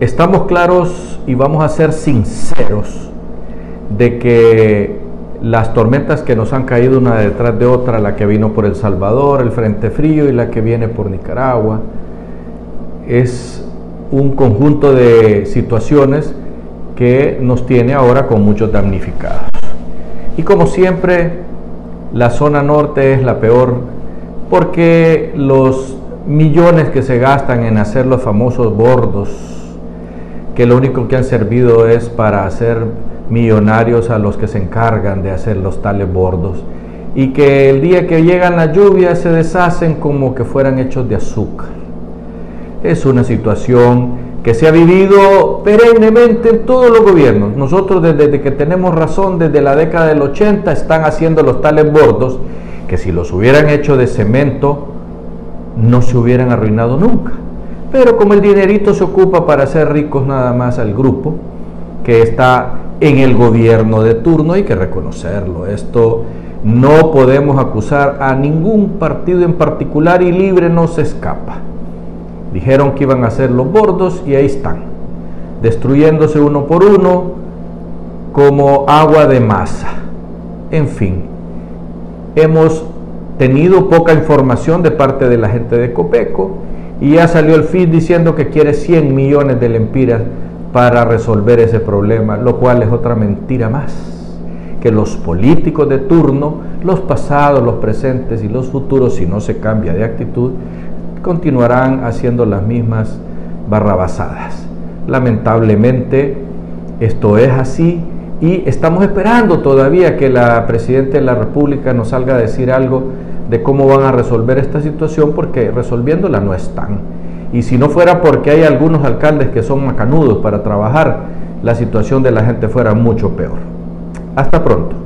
estamos claros y vamos a ser sinceros de que las tormentas que nos han caído una detrás de otra, la que vino por El Salvador, el Frente Frío y la que viene por Nicaragua, es un conjunto de situaciones que nos tiene ahora con muchos damnificados. Y como siempre, la zona norte es la peor porque los millones que se gastan en hacer los famosos bordos, que lo único que han servido es para hacer millonarios a los que se encargan de hacer los tales bordos, y que el día que llegan las lluvias se deshacen como que fueran hechos de azúcar. Es una situación que se ha vivido perennemente en todos los gobiernos. Nosotros desde, que tenemos razón, desde la década del 80, están haciendo los tales bordos que si los hubieran hecho de cemento, no se hubieran arruinado nunca. Pero como el dinerito se ocupa para hacer ricos nada más al grupo que está en el gobierno de turno, hay que reconocerlo. Esto no podemos acusar a ningún partido en particular y libre no se escapa. Dijeron que iban a hacer los bordos y ahí están, destruyéndose uno por uno como agua de masa. En fin, hemos tenido poca información de parte de la gente de Copeco y ya salió el FID diciendo que quiere 100 millones de lempiras para resolver ese problema, lo cual es otra mentira más, que los políticos de turno, los pasados, los presentes y los futuros, si no se cambia de actitud, continuarán haciendo las mismas barrabasadas. Lamentablemente esto es así y estamos esperando todavía que la Presidenta de la República nos salga a decir algo de cómo van a resolver esta situación porque resolviéndola no están. Y si no fuera porque hay algunos alcaldes que son macanudos para trabajar, la situación de la gente fuera mucho peor. Hasta pronto.